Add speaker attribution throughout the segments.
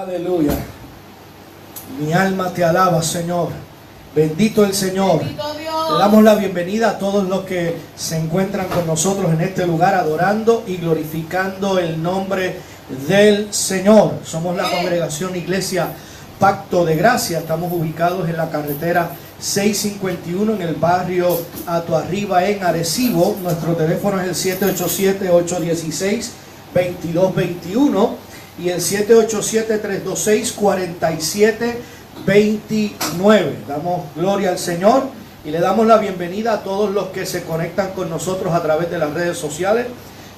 Speaker 1: Aleluya. Mi alma te alaba, Señor. Bendito el Señor.
Speaker 2: Bendito Dios.
Speaker 1: Le damos la bienvenida a todos los que se encuentran con nosotros en este lugar adorando y glorificando el nombre del Señor. Somos la congregación Iglesia Pacto de Gracia. Estamos ubicados en la carretera 651 en el barrio Ato Arriba en Arecibo. Nuestro teléfono es el 787-816-2221 y el 787-326-4729. Damos gloria al Señor y le damos la bienvenida a todos los que se conectan con nosotros a través de las redes sociales.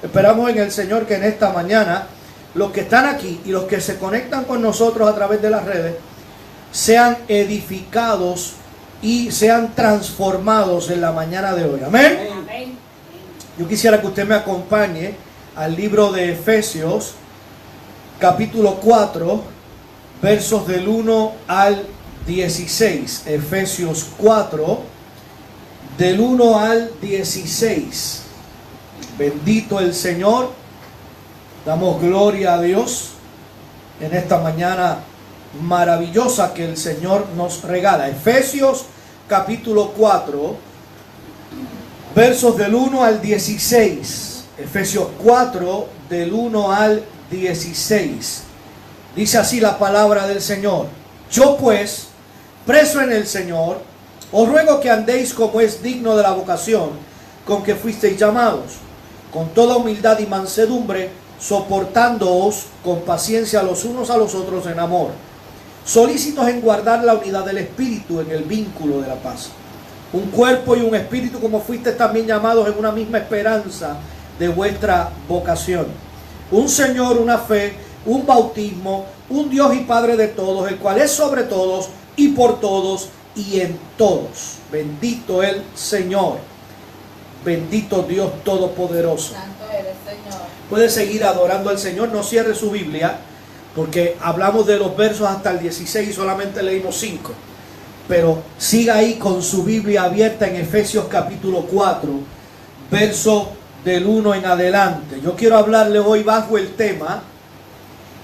Speaker 1: Esperamos en el Señor que en esta mañana los que están aquí y los que se conectan con nosotros a través de las redes sean edificados y sean transformados en la mañana de hoy. Amén. Yo quisiera que usted me acompañe al libro de Efesios, capítulo 4, versos del 1 al 16. Efesios 4, del 1 al 16. Bendito el Señor. Damos gloria a Dios en esta mañana maravillosa que el Señor nos regala. Efesios capítulo 4, versos del 1 al 16. Efesios 4, del 1 al 16. Dice así la palabra del Señor. Yo pues, preso en el Señor, os ruego que andéis como es digno de la vocación con que fuisteis llamados, con toda humildad y mansedumbre, soportándoos con paciencia los unos a los otros en amor, solícitos en guardar la unidad del Espíritu en el vínculo de la paz. Un cuerpo y un espíritu como fuisteis también llamados en una misma esperanza de vuestra vocación un Señor, una fe, un bautismo, un Dios y Padre de todos, el cual es sobre todos y por todos y en todos. Bendito el Señor. Bendito Dios Todopoderoso.
Speaker 2: Santo eres, Señor.
Speaker 1: Puede seguir adorando al Señor, no cierre su Biblia, porque hablamos de los versos hasta el 16 y solamente leímos 5. Pero siga ahí con su Biblia abierta en Efesios capítulo 4, verso del 1 en adelante. Yo quiero hablarle hoy bajo el tema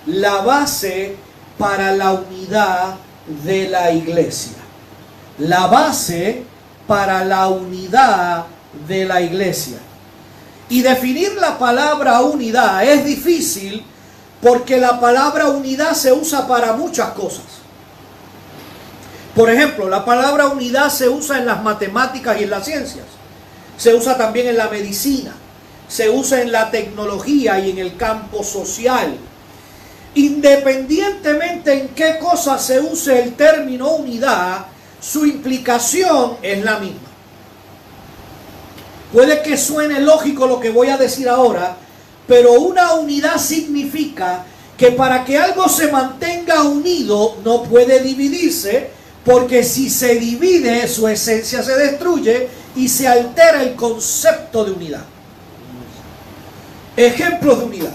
Speaker 1: la base para la unidad de la iglesia. La base para la unidad de la iglesia. Y definir la palabra unidad es difícil porque la palabra unidad se usa para muchas cosas. Por ejemplo, la palabra unidad se usa en las matemáticas y en las ciencias. Se usa también en la medicina se usa en la tecnología y en el campo social. Independientemente en qué cosa se use el término unidad, su implicación es la misma. Puede que suene lógico lo que voy a decir ahora, pero una unidad significa que para que algo se mantenga unido no puede dividirse, porque si se divide su esencia se destruye y se altera el concepto de unidad. Ejemplos de unidad.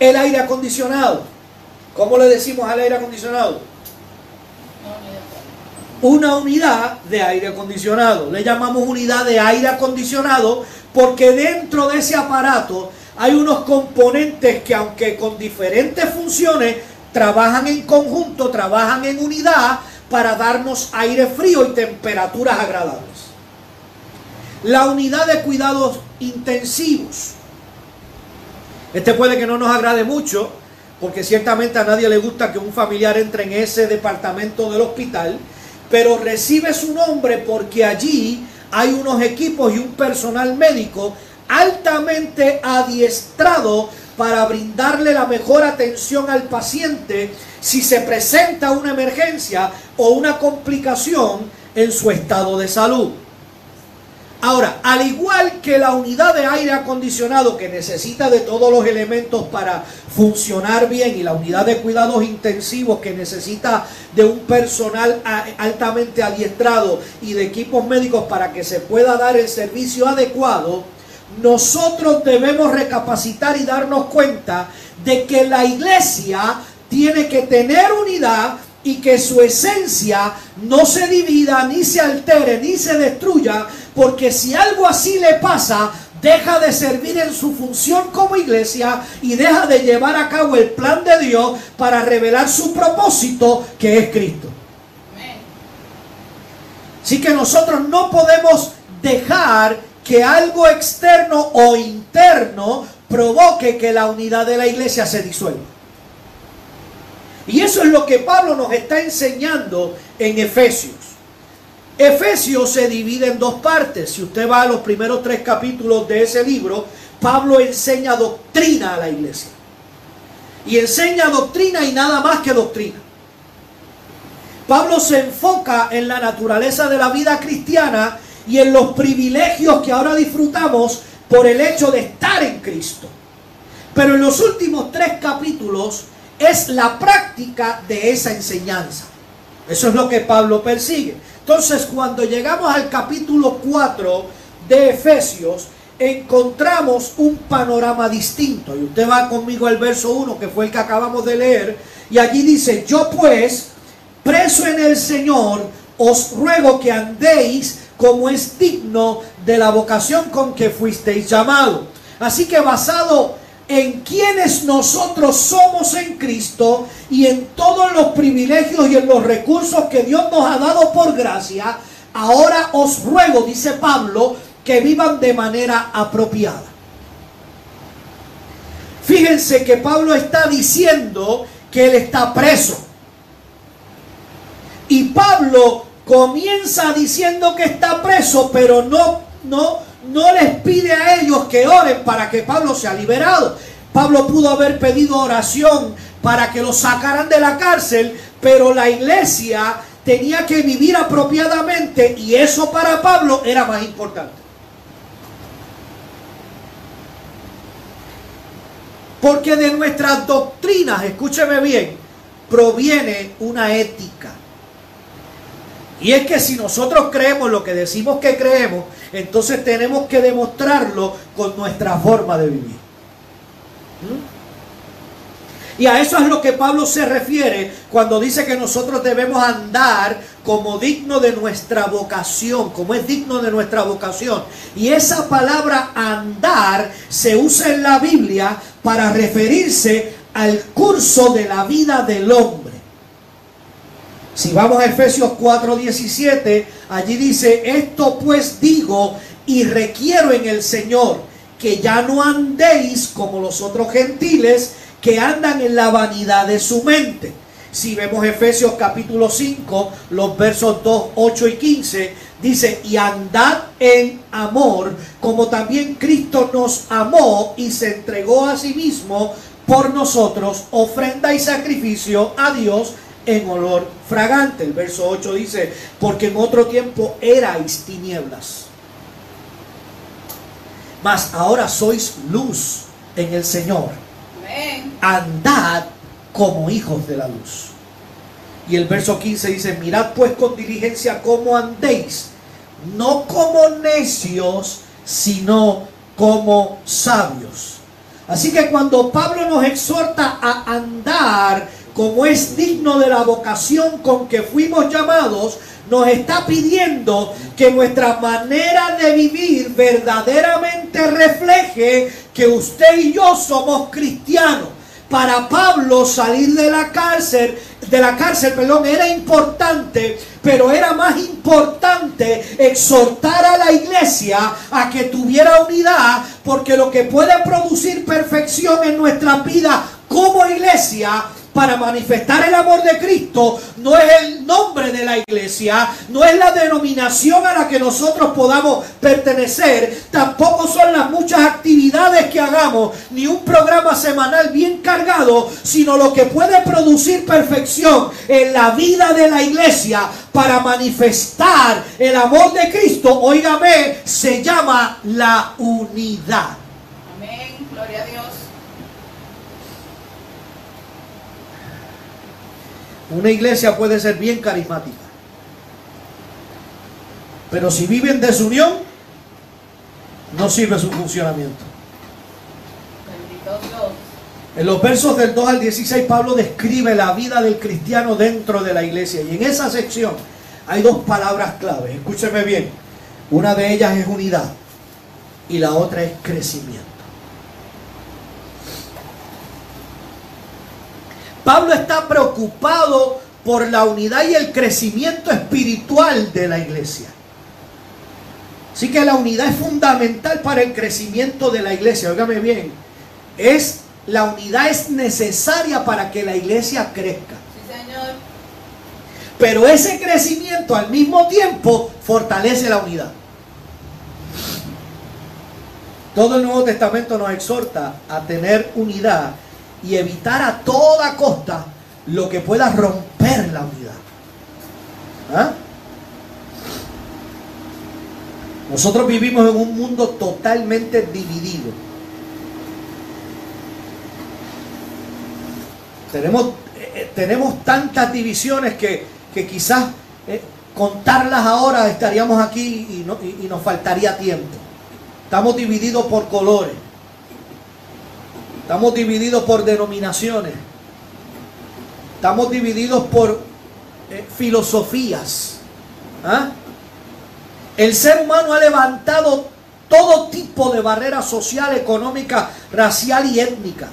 Speaker 1: El aire acondicionado. ¿Cómo le decimos al aire acondicionado? Una unidad de aire acondicionado. Le llamamos unidad de aire acondicionado porque dentro de ese aparato hay unos componentes que aunque con diferentes funciones trabajan en conjunto, trabajan en unidad para darnos aire frío y temperaturas agradables. La unidad de cuidados intensivos. Este puede que no nos agrade mucho, porque ciertamente a nadie le gusta que un familiar entre en ese departamento del hospital, pero recibe su nombre porque allí hay unos equipos y un personal médico altamente adiestrado para brindarle la mejor atención al paciente si se presenta una emergencia o una complicación en su estado de salud. Ahora, al igual que la unidad de aire acondicionado que necesita de todos los elementos para funcionar bien y la unidad de cuidados intensivos que necesita de un personal altamente adiestrado y de equipos médicos para que se pueda dar el servicio adecuado, nosotros debemos recapacitar y darnos cuenta de que la iglesia tiene que tener unidad y que su esencia no se divida, ni se altere, ni se destruya, porque si algo así le pasa, deja de servir en su función como iglesia y deja de llevar a cabo el plan de Dios para revelar su propósito que es Cristo. Así que nosotros no podemos dejar que algo externo o interno provoque que la unidad de la iglesia se disuelva. Y eso es lo que Pablo nos está enseñando en Efesios. Efesios se divide en dos partes. Si usted va a los primeros tres capítulos de ese libro, Pablo enseña doctrina a la iglesia. Y enseña doctrina y nada más que doctrina. Pablo se enfoca en la naturaleza de la vida cristiana y en los privilegios que ahora disfrutamos por el hecho de estar en Cristo. Pero en los últimos tres capítulos es la práctica de esa enseñanza. Eso es lo que Pablo persigue. Entonces, cuando llegamos al capítulo 4 de Efesios, encontramos un panorama distinto. Y usted va conmigo al verso 1, que fue el que acabamos de leer, y allí dice, yo pues, preso en el Señor, os ruego que andéis como es digno de la vocación con que fuisteis llamado. Así que basado en quienes nosotros somos en Cristo y en todos los privilegios y en los recursos que Dios nos ha dado por gracia, ahora os ruego, dice Pablo, que vivan de manera apropiada. Fíjense que Pablo está diciendo que él está preso. Y Pablo comienza diciendo que está preso, pero no, no, no les pide a ellos que oren para que Pablo sea liberado. Pablo pudo haber pedido oración para que lo sacaran de la cárcel, pero la iglesia tenía que vivir apropiadamente y eso para Pablo era más importante. Porque de nuestras doctrinas, escúcheme bien, proviene una ética. Y es que si nosotros creemos lo que decimos que creemos, entonces tenemos que demostrarlo con nuestra forma de vivir. ¿Mm? Y a eso es lo que Pablo se refiere cuando dice que nosotros debemos andar como digno de nuestra vocación, como es digno de nuestra vocación. Y esa palabra andar se usa en la Biblia para referirse al curso de la vida del hombre. Si vamos a Efesios 4:17, allí dice, esto pues digo y requiero en el Señor que ya no andéis como los otros gentiles que andan en la vanidad de su mente. Si vemos Efesios capítulo 5, los versos 2, 8 y 15, dice, y andad en amor, como también Cristo nos amó y se entregó a sí mismo por nosotros, ofrenda y sacrificio a Dios en olor fragante. El verso 8 dice, porque en otro tiempo erais tinieblas, mas ahora sois luz en el Señor. Andad como hijos de la luz. Y el verso 15 dice, mirad pues con diligencia cómo andéis, no como necios, sino como sabios. Así que cuando Pablo nos exhorta a andar como es digno de la vocación con que fuimos llamados, nos está pidiendo que nuestra manera de vivir verdaderamente refleje que usted y yo somos cristianos. Para Pablo salir de la cárcel, de la cárcel, perdón, era importante, pero era más importante exhortar a la iglesia a que tuviera unidad, porque lo que puede producir perfección en nuestra vida como iglesia para manifestar el amor de Cristo no es el nombre de la iglesia, no es la denominación a la que nosotros podamos pertenecer, tampoco son las muchas actividades que hagamos, ni un programa semanal bien cargado, sino lo que puede producir perfección en la vida de la iglesia para manifestar el amor de Cristo, óigame, se llama la unidad. Amén, gloria a Dios. Una iglesia puede ser bien carismática. Pero si viven desunión, no sirve su funcionamiento. En los versos del 2 al 16, Pablo describe la vida del cristiano dentro de la iglesia. Y en esa sección hay dos palabras claves. Escúcheme bien. Una de ellas es unidad. y la otra es crecimiento. Pablo está preocupado por la unidad y el crecimiento espiritual de la iglesia. Así que la unidad es fundamental para el crecimiento de la iglesia. Óigame bien, es la unidad es necesaria para que la iglesia crezca. Pero ese crecimiento al mismo tiempo fortalece la unidad. Todo el Nuevo Testamento nos exhorta a tener unidad y evitar a toda costa lo que pueda romper la unidad. ¿Ah? Nosotros vivimos en un mundo totalmente dividido. Tenemos, eh, eh, tenemos tantas divisiones que, quizás eh, contarlas ahora estaríamos aquí y, y nos faltaría tiempo. Estamos divididos por colores. Estamos divididos por denominaciones. Estamos divididos por filosofías. ¿Ah? El ser humano ha levantado todo tipo de barreras social, económica, racial y étnica.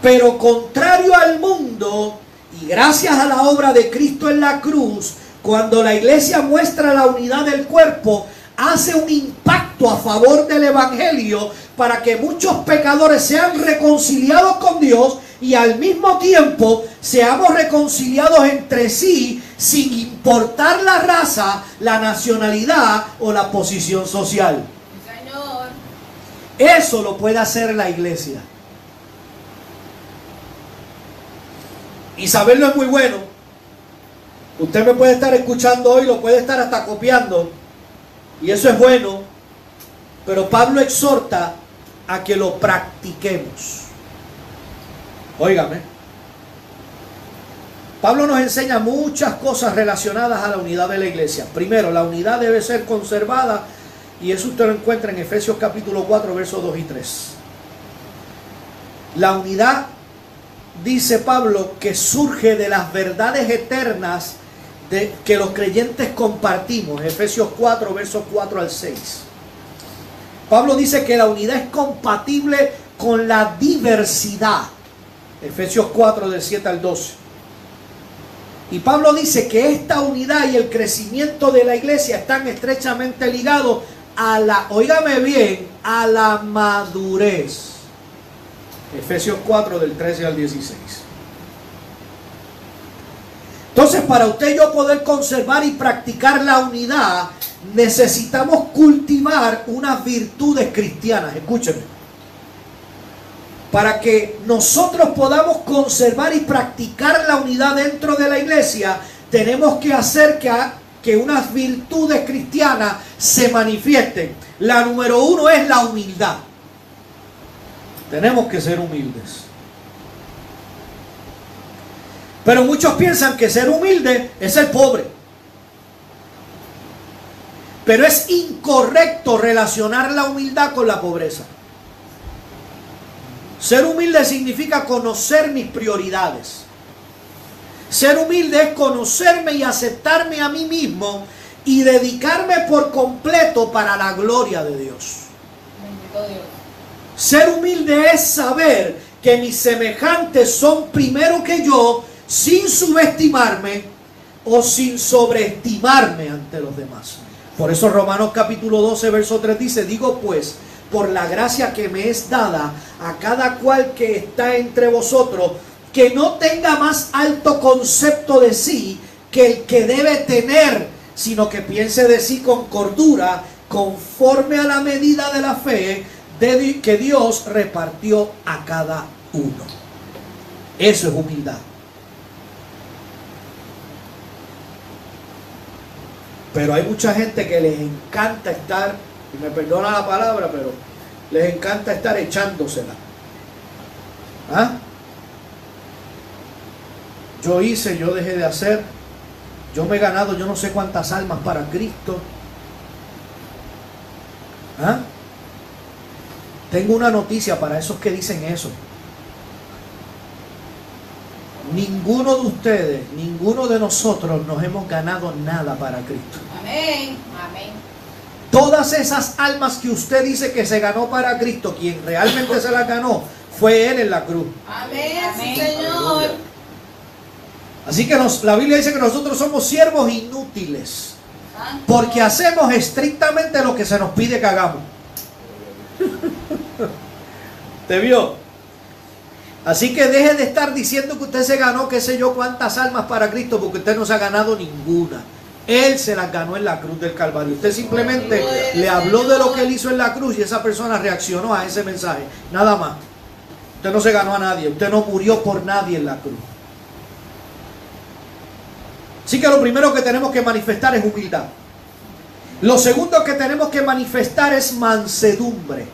Speaker 1: Pero contrario al mundo, y gracias a la obra de Cristo en la cruz, cuando la iglesia muestra la unidad del cuerpo, hace un impacto a favor del Evangelio para que muchos pecadores sean reconciliados con Dios y al mismo tiempo seamos reconciliados entre sí sin importar la raza, la nacionalidad o la posición social. Eso lo puede hacer la iglesia. Y saberlo es muy bueno. Usted me puede estar escuchando hoy, lo puede estar hasta copiando. Y eso es bueno. Pero Pablo exhorta a que lo practiquemos. Óigame. Pablo nos enseña muchas cosas relacionadas a la unidad de la iglesia. Primero, la unidad debe ser conservada y eso usted lo encuentra en Efesios capítulo 4, versos 2 y 3. La unidad, dice Pablo, que surge de las verdades eternas de, que los creyentes compartimos. Efesios 4, versos 4 al 6. Pablo dice que la unidad es compatible con la diversidad. Efesios 4 del 7 al 12. Y Pablo dice que esta unidad y el crecimiento de la iglesia están estrechamente ligados a la, oígame bien, a la madurez. Efesios 4 del 13 al 16. Entonces, para usted y yo poder conservar y practicar la unidad, necesitamos cultivar unas virtudes cristianas. Escúcheme para que nosotros podamos conservar y practicar la unidad dentro de la iglesia, tenemos que hacer que, que unas virtudes cristianas se manifiesten. La número uno es la humildad. Tenemos que ser humildes. Pero muchos piensan que ser humilde es ser pobre. Pero es incorrecto relacionar la humildad con la pobreza. Ser humilde significa conocer mis prioridades. Ser humilde es conocerme y aceptarme a mí mismo y dedicarme por completo para la gloria de Dios. Ser humilde es saber que mis semejantes son primero que yo sin subestimarme o sin sobreestimarme ante los demás. Por eso Romanos capítulo 12, verso 3 dice, digo pues, por la gracia que me es dada a cada cual que está entre vosotros, que no tenga más alto concepto de sí que el que debe tener, sino que piense de sí con cordura, conforme a la medida de la fe que Dios repartió a cada uno. Eso es humildad. Pero hay mucha gente que les encanta estar y me perdona la palabra, pero les encanta estar echándosela. ¿Ah? Yo hice, yo dejé de hacer, yo me he ganado yo no sé cuántas almas para Cristo. ¿Ah? Tengo una noticia para esos que dicen eso. Ninguno de ustedes, ninguno de nosotros nos hemos ganado nada para Cristo.
Speaker 2: Amén. Amén.
Speaker 1: Todas esas almas que usted dice que se ganó para Cristo, quien realmente se las ganó, fue Él en la cruz.
Speaker 2: Amén, Señor.
Speaker 1: Así que nos- la Biblia dice que nosotros somos siervos inútiles, porque hacemos estrictamente lo que se nos pide que hagamos. ¿Te vio? Así que deje de estar diciendo que usted se ganó, qué sé yo, cuántas almas para Cristo, porque usted no se ha ganado ninguna. Él se las ganó en la cruz del Calvario. Usted simplemente le habló de lo que él hizo en la cruz y esa persona reaccionó a ese mensaje. Nada más. Usted no se ganó a nadie. Usted no murió por nadie en la cruz. Así que lo primero que tenemos que manifestar es humildad. Lo segundo que tenemos que manifestar es mansedumbre.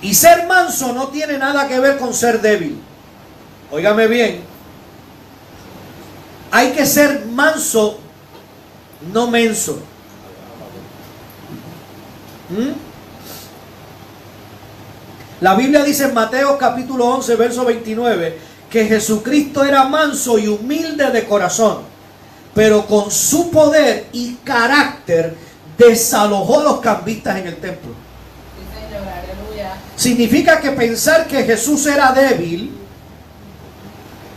Speaker 1: Y ser manso no tiene nada que ver con ser débil. Óigame bien. Hay que ser manso, no menso. ¿Mm? La Biblia dice en Mateo capítulo 11, verso 29, que Jesucristo era manso y humilde de corazón, pero con su poder y carácter desalojó los cambistas en el templo. Significa que pensar que Jesús era débil,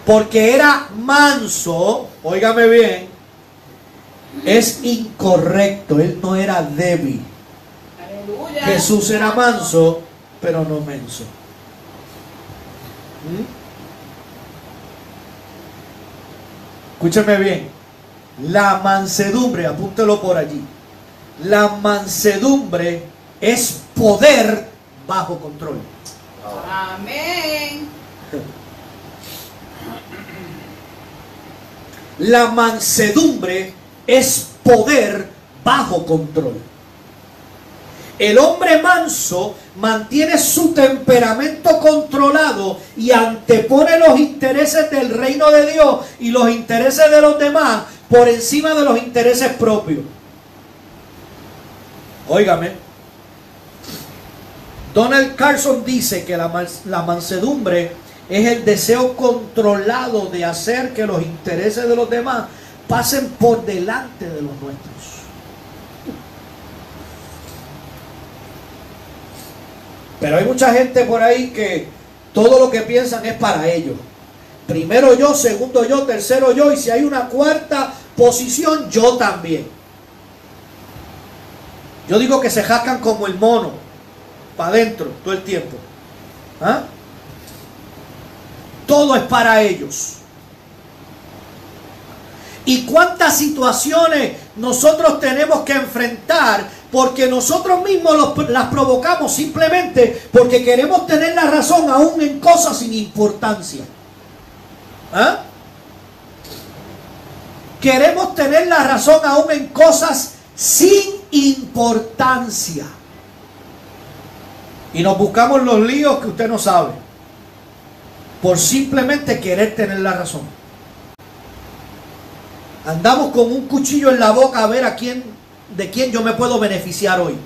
Speaker 1: porque era manso, óigame bien, es incorrecto. Él no era débil.
Speaker 2: Aleluya.
Speaker 1: Jesús era manso, pero no menso. ¿Mm? Escúcheme bien. La mansedumbre, apúntelo por allí. La mansedumbre es poder bajo control.
Speaker 2: Amén.
Speaker 1: La mansedumbre es poder bajo control. El hombre manso mantiene su temperamento controlado y antepone los intereses del reino de Dios y los intereses de los demás por encima de los intereses propios. Óigame. Donald Carson dice que la, la mansedumbre es el deseo controlado de hacer que los intereses de los demás pasen por delante de los nuestros. Pero hay mucha gente por ahí que todo lo que piensan es para ellos. Primero yo, segundo yo, tercero yo, y si hay una cuarta posición, yo también. Yo digo que se jascan como el mono, adentro, todo el tiempo. ¿Ah? Todo es para ellos. ¿Y cuántas situaciones nosotros tenemos que enfrentar porque nosotros mismos las provocamos simplemente porque queremos tener la razón aún en cosas sin importancia? ¿Ah? Queremos tener la razón aún en cosas sin importancia. Y nos buscamos los líos que usted no sabe. Por simplemente querer tener la razón. Andamos con un cuchillo en la boca a ver a quién, de quién yo me puedo beneficiar hoy.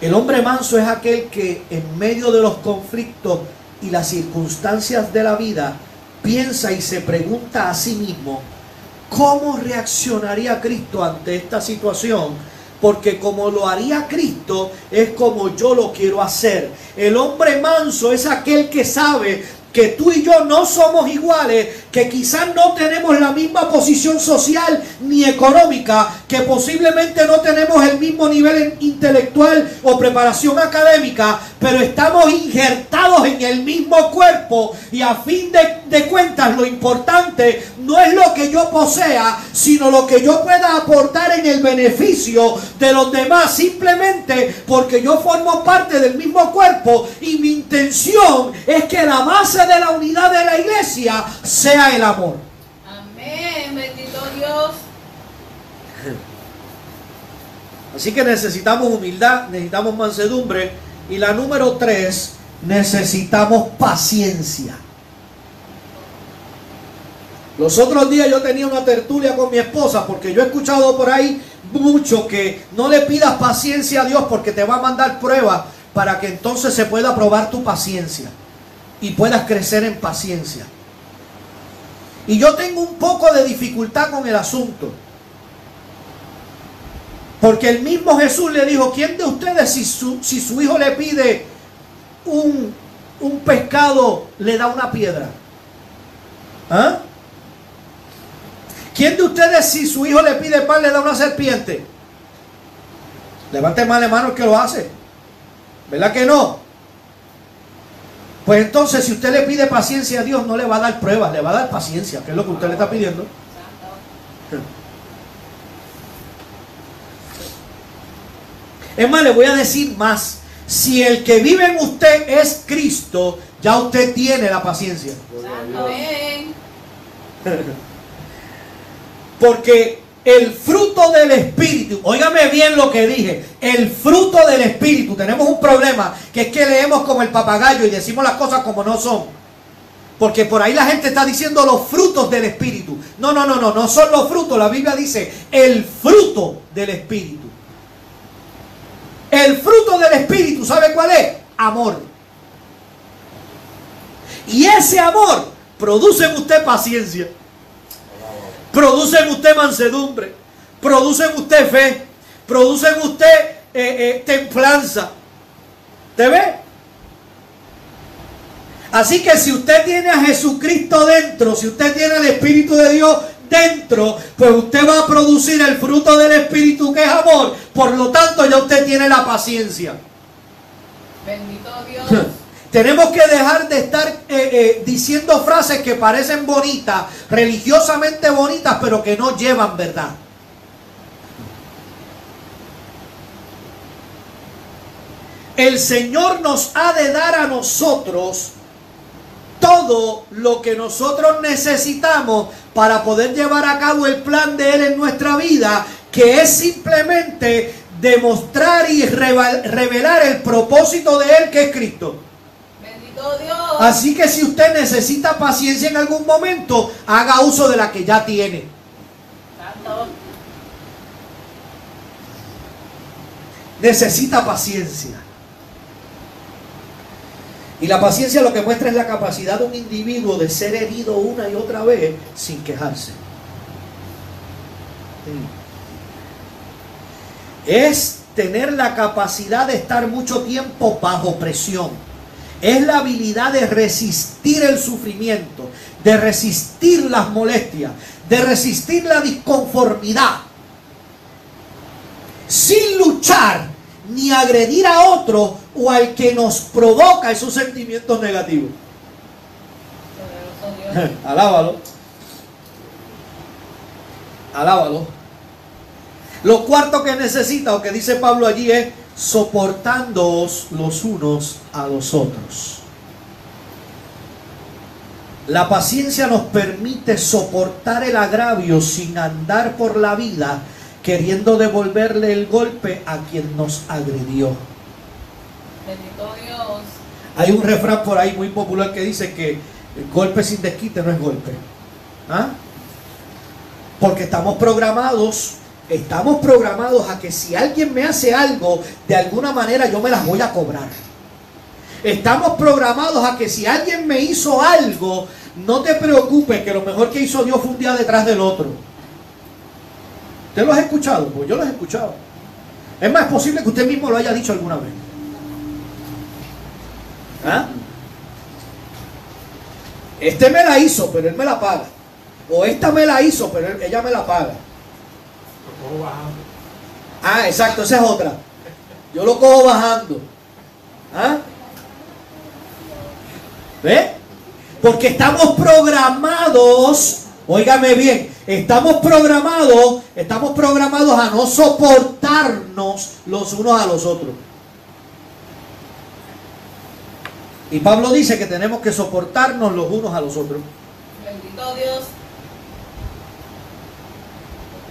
Speaker 1: El hombre manso es aquel que en medio de los conflictos y las circunstancias de la vida piensa y se pregunta a sí mismo, ¿cómo reaccionaría Cristo ante esta situación? Porque como lo haría Cristo es como yo lo quiero hacer. El hombre manso es aquel que sabe que tú y yo no somos iguales, que quizás no tenemos la misma posición social ni económica, que posiblemente no tenemos el mismo nivel intelectual o preparación académica, pero estamos injertados en el mismo cuerpo y a fin de, de cuentas lo importante no es lo que yo posea, sino lo que yo pueda aportar en el beneficio de los demás, simplemente porque yo formo parte del mismo cuerpo y mi intención es que la base de la unidad de la iglesia sea el amor.
Speaker 2: Amén. Bendito Dios.
Speaker 1: Así que necesitamos humildad, necesitamos mansedumbre y la número tres, necesitamos paciencia. Los otros días yo tenía una tertulia con mi esposa porque yo he escuchado por ahí mucho que no le pidas paciencia a Dios porque te va a mandar pruebas para que entonces se pueda probar tu paciencia. y puedas crecer en paciencia. Y yo tengo un poco de dificultad con el asunto. Porque el mismo Jesús le dijo, ¿quién de ustedes si su, hijo le pide un, un pescado, le da una piedra? ¿Ah? ¿Quién de ustedes si su hijo le pide pan, le da una serpiente? Levante más la mano el que lo hace. ¿Verdad que no? Pues entonces, si usted le pide paciencia a Dios, no le va a dar pruebas, le va a dar paciencia, que es lo que usted le está pidiendo. Es más, le voy a decir más. Si el que vive en usted es Cristo, ya usted tiene la paciencia. Porque el fruto del Espíritu, óigame bien lo que dije, el fruto del Espíritu, tenemos un problema, que es que leemos como el papagayo y decimos las cosas como no son. Porque por ahí la gente está diciendo los frutos del Espíritu. No, no, no, no, no son los frutos. La Biblia dice el fruto del Espíritu. El fruto del Espíritu, ¿sabe cuál es? Amor. Y ese amor produce en usted paciencia. Produce en usted mansedumbre. Produce en usted fe. Produce en usted eh, eh, templanza. ¿Te ve? Así que si usted tiene a Jesucristo dentro, si usted tiene el Espíritu de Dios dentro, pues usted va a producir el fruto del Espíritu que es amor. Por lo tanto, ya usted tiene la paciencia.
Speaker 2: Bendito Dios.
Speaker 1: Tenemos que dejar de estar eh, eh, diciendo frases que parecen bonitas, religiosamente bonitas, pero que no llevan verdad. El Señor nos ha de dar a nosotros todo lo que nosotros necesitamos para poder llevar a cabo el plan de Él en nuestra vida, que es simplemente demostrar y revelar el propósito de Él, que es Cristo.
Speaker 2: Bendito Dios.
Speaker 1: Así que si usted necesita paciencia en algún momento, haga uso de la que ya tiene. Necesita paciencia. Y la paciencia lo que muestra es la capacidad de un individuo de ser herido una y otra vez sin quejarse. Es tener la capacidad de estar mucho tiempo bajo presión. Es la habilidad de resistir el sufrimiento, de resistir las molestias, de resistir la disconformidad. Sin luchar ni agredir a otro o al que nos provoca esos sentimientos negativos. Alábalo. Alábalo. Lo cuarto que necesita, o que dice Pablo allí, es soportándoos los unos a los otros. La paciencia nos permite soportar el agravio sin andar por la vida queriendo devolverle el golpe a quien nos agredió.
Speaker 2: Bendito Dios.
Speaker 1: Hay un refrán por ahí muy popular que dice que el golpe sin desquite no es golpe. ¿Ah? Porque estamos programados, estamos programados a que si alguien me hace algo, de alguna manera yo me las voy a cobrar. Estamos programados a que si alguien me hizo algo, no te preocupes, que lo mejor que hizo Dios fue un día detrás del otro. ¿Usted lo ha escuchado? Pues yo lo he escuchado. Es más, es posible que usted mismo lo haya dicho alguna vez. ¿Ah? Este me la hizo, pero él me la paga. O esta me la hizo, pero él- ella me la paga. Ah, exacto, esa es otra. Yo lo cojo bajando. ¿Ah? ¿Ve? Porque estamos programados, óigame bien, estamos programados, estamos programados a no soportarnos los unos a los otros. Y Pablo dice que tenemos que soportarnos los unos a los otros.
Speaker 2: Bendito Dios.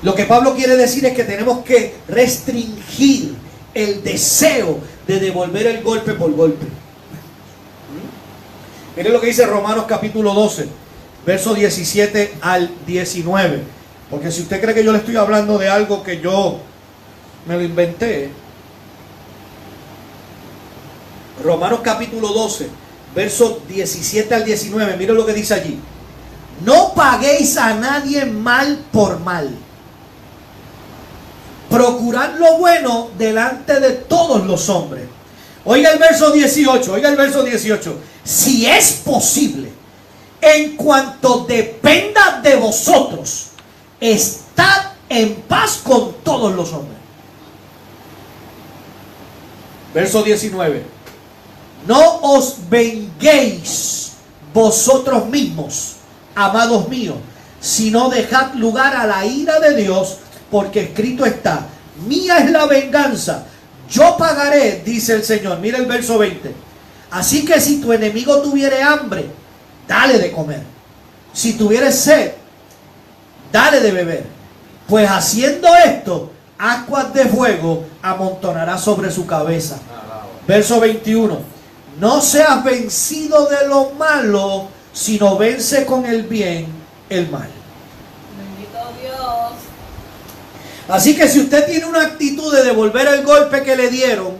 Speaker 1: Lo que Pablo quiere decir es que tenemos que restringir el deseo de devolver el golpe por golpe. ¿Mm? Mire lo que dice Romanos capítulo 12, verso 17 al 19. Porque si usted cree que yo le estoy hablando de algo que yo me lo inventé, Romanos capítulo 12, verso 17 al 19, mire lo que dice allí. No paguéis a nadie mal por mal. Procurad lo bueno delante de todos los hombres. Oiga el verso 18, oiga el verso 18. Si es posible, en cuanto dependa de vosotros, estad en paz con todos los hombres. Verso 19. No os venguéis vosotros mismos, amados míos, sino dejad lugar a la ira de Dios, porque escrito está, mía es la venganza, yo pagaré, dice el Señor. Mira el verso 20. Así que si tu enemigo tuviere hambre, dale de comer. Si tuviere sed, dale de beber. Pues haciendo esto, aguas de fuego amontonará sobre su cabeza. Verso 21. No seas vencido de lo malo, sino vence con el bien el mal.
Speaker 2: Bendito Dios.
Speaker 1: Así que si usted tiene una actitud de devolver el golpe que le dieron,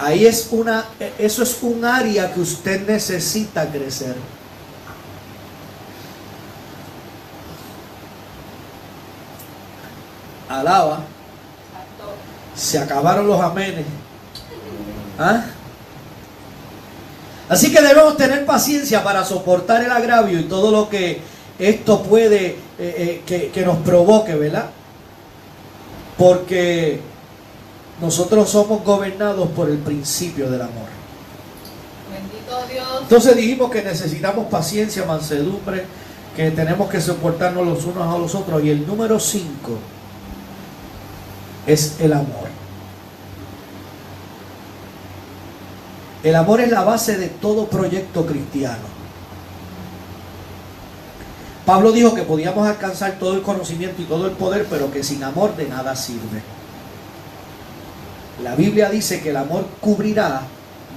Speaker 1: ahí es una, eso es un área que usted necesita crecer. Alaba, se acabaron los amenes. ¿Ah? Así que debemos tener paciencia para soportar el agravio y todo lo que esto puede eh, eh, que, que nos provoque, ¿verdad? Porque nosotros somos gobernados por el principio del amor.
Speaker 2: Bendito Dios.
Speaker 1: Entonces dijimos que necesitamos paciencia, mansedumbre, que tenemos que soportarnos los unos a los otros. Y el número 5 es el amor. El amor es la base de todo proyecto cristiano. Pablo dijo que podíamos alcanzar todo el conocimiento y todo el poder, pero que sin amor de nada sirve. La Biblia dice que el amor cubrirá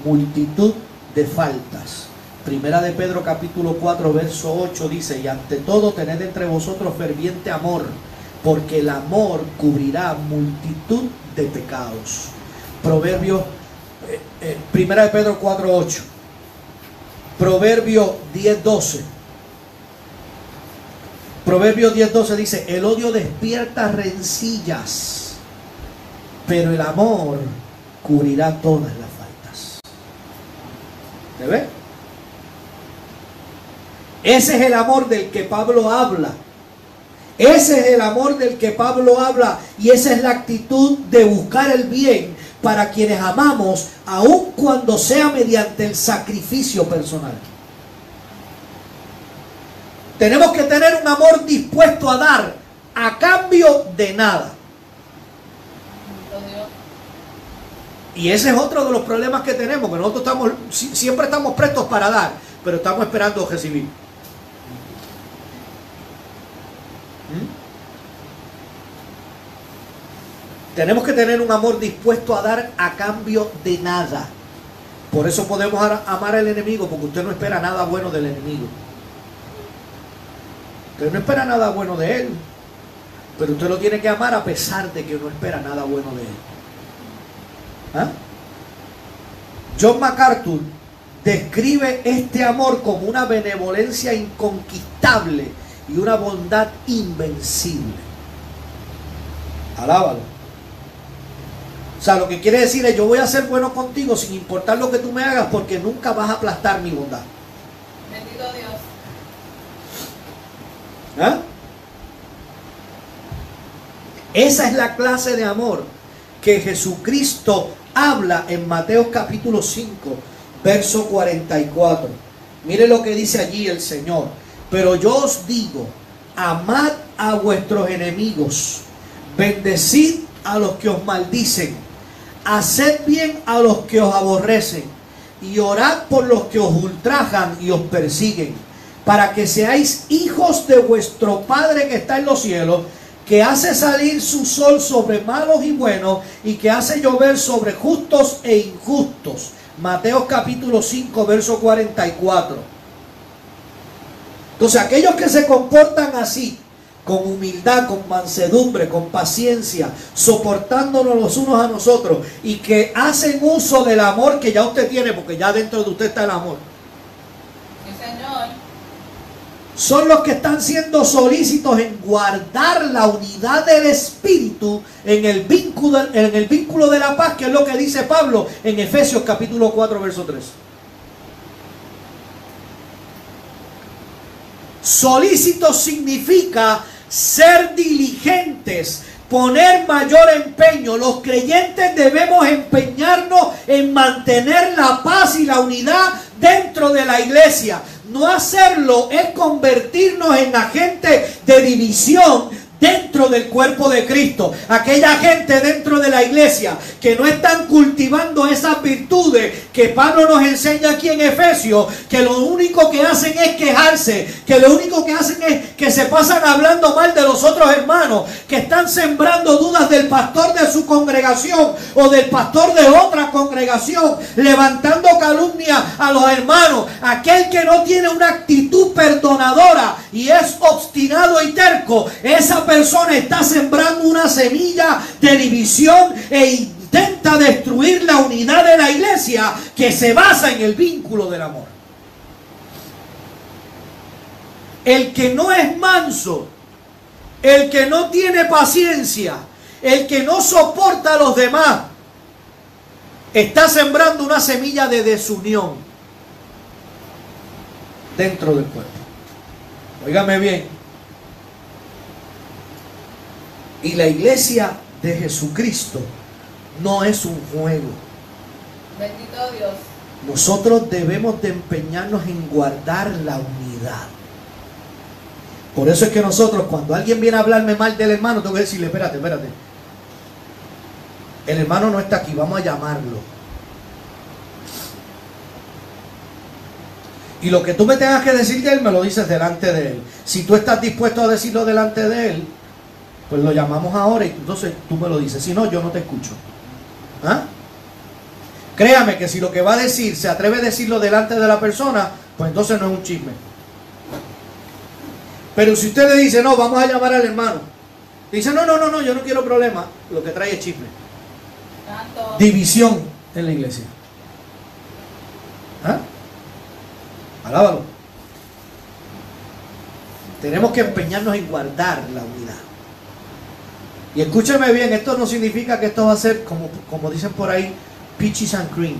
Speaker 1: multitud de faltas. Primera de Pedro capítulo 4 verso 8 dice, y ante todo tened entre vosotros ferviente amor, porque el amor cubrirá multitud de pecados. Proverbio, eh, eh, Primera de Pedro 4 8. Proverbio 10 12. Proverbio 10 12 dice, el odio despierta rencillas, pero el amor cubrirá todas las faltas. ¿Se ve? Ese es el amor del que Pablo habla. Ese es el amor del que Pablo habla y esa es la actitud de buscar el bien para quienes amamos, aun cuando sea mediante el sacrificio personal. Tenemos que tener un amor dispuesto a dar a cambio de nada.
Speaker 2: Bendito Dios.
Speaker 1: Y ese es otro de los problemas que tenemos, que nosotros siempre estamos prestos para dar, pero estamos esperando recibir. ¿Mm? Tenemos que tener un amor dispuesto a dar a cambio de nada. Por eso podemos amar al enemigo, porque usted no espera nada bueno del enemigo. Usted no espera nada bueno de él, pero usted lo tiene que amar a pesar de que no espera nada bueno de él. ¿Ah? John MacArthur describe este amor como una benevolencia inconquistable y una bondad invencible. Alábalo. O sea, lo que quiere decir es yo voy a ser bueno contigo sin importar lo que tú me hagas porque nunca vas a aplastar mi bondad.
Speaker 2: Bendito Dios.
Speaker 1: ¿Ah? Esa es la clase de amor que Jesucristo habla en Mateo capítulo 5, verso 44. Mire lo que dice allí el Señor. Pero yo os digo, amad a vuestros enemigos, bendecid a los que os maldicen, haced bien a los que os aborrecen y orad por los que os ultrajan y os persiguen, para que seáis hijos de vuestro Padre que está en los cielos, que hace salir su sol sobre malos y buenos y que hace llover sobre justos e injustos. Mateo capítulo 5, verso 44. Entonces aquellos que se comportan así, con humildad, con mansedumbre, con paciencia, soportándonos los unos a nosotros y que hacen uso del amor que ya usted tiene, porque ya dentro de usted está el amor.
Speaker 2: Sí, Señor.
Speaker 1: Son los que están siendo solícitos en guardar la unidad del Espíritu en el vínculo, en el vínculo de la paz, que es lo que dice Pablo en Efesios capítulo 4, verso 3. Solícito significa ser diligentes, poner mayor empeño. Los creyentes debemos empeñarnos en mantener la paz y la unidad dentro de la iglesia. No hacerlo es convertirnos en agentes de división dentro del cuerpo de Cristo. Aquella gente dentro de la iglesia que no están cultivando esas virtudes que Pablo nos enseña aquí en Efesios, que lo único que hacen es quejarse, que lo único que hacen es que se pasan hablando mal de los otros hermanos, que están sembrando dudas del pastor de su congregación o del pastor de otra congregación, levantando calumnia a los hermanos. Aquel que no tiene una actitud perdonadora y es obstinado y terco, esa persona persona está sembrando una semilla de división e intenta destruir la unidad de la iglesia que se basa en el vínculo del amor. El que no es manso, el que no tiene paciencia, el que no soporta a los demás, está sembrando una semilla de desunión dentro del cuerpo. Óigame bien, y la iglesia de Jesucristo no es un juego.
Speaker 2: Bendito Dios.
Speaker 1: Nosotros debemos de empeñarnos en guardar la unidad. Por eso es que nosotros, cuando alguien viene a hablarme mal del hermano, tengo que decirle, espérate, espérate. El hermano no está aquí, vamos a llamarlo. Y lo que tú me tengas que decir de él, me lo dices delante de él. Si tú estás dispuesto a decirlo delante de él, pues lo llamamos ahora y entonces tú me lo dices. Si no, yo no te escucho. ¿Ah? Créame que si lo que va a decir se atreve a decirlo delante de la persona, pues entonces no es un chisme. Pero si usted le dice, no, vamos a llamar al hermano, dice, no, no, no, no, yo no quiero problema, lo que trae es chisme. División en la iglesia. ¿Ah? Alábalo. Tenemos que empeñarnos en guardar la unidad. Y escúcheme bien, esto no significa que esto va a ser, como, como dicen por ahí, peaches and cream.